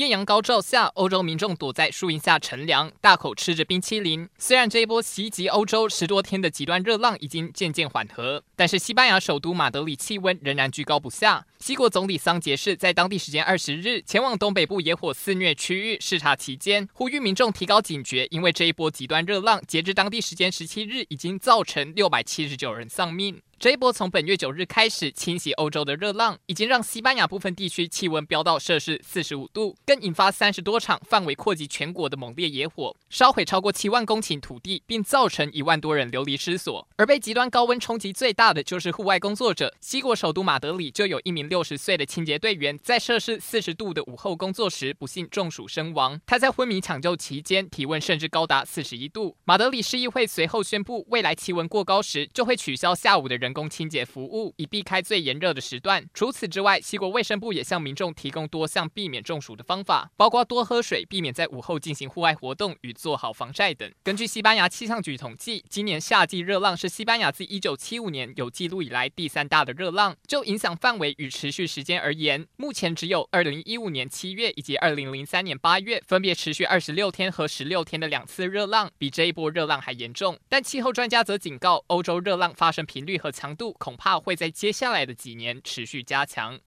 艳阳高照下，欧洲民众躲在树荫下乘凉，大口吃着冰淇淋。虽然这一波袭击欧洲十多天的极端热浪已经渐渐缓和，但是西班牙首都马德里气温仍然居高不下。西国总理桑杰士在当地时间二十日前往东北部野火肆虐区域视察期间，呼吁民众提高警觉，因为这一波极端热浪截至当地时间十七日已经造成六百七十九人丧命。这一波从本月九日开始侵袭欧洲的热浪，已经让西班牙部分地区气温飙到摄氏四十五度，更引发三十多场范围扩及全国的猛烈野火，烧毁超过七万公顷土地，并造成一万多人流离失所。而被极端高温冲击最大的就是户外工作者。西国首都马德里就有一名六十岁的清洁队员，在摄氏四十度的午后工作时不幸中暑身亡。他在昏迷抢救期间，体温甚至高达四十一度。马德里市议会随后宣布，未来气温过高时就会取消下午的人。人工清洁服务，以避开最炎热的时段。除此之外，西国卫生部也向民众提供多项避免中暑的方法，包括多喝水、避免在午后进行户外活动与做好防晒等。根据西班牙气象局统计，今年夏季热浪是西班牙自1975年有记录以来第三大的热浪。就影响范围与持续时间而言，目前只有2015年7月以及2003年8月分别持续26天和16天的两次热浪，比这一波热浪还严重。但气候专家则警告，欧洲热浪发生频率和强度恐怕会在接下来的几年持续加强。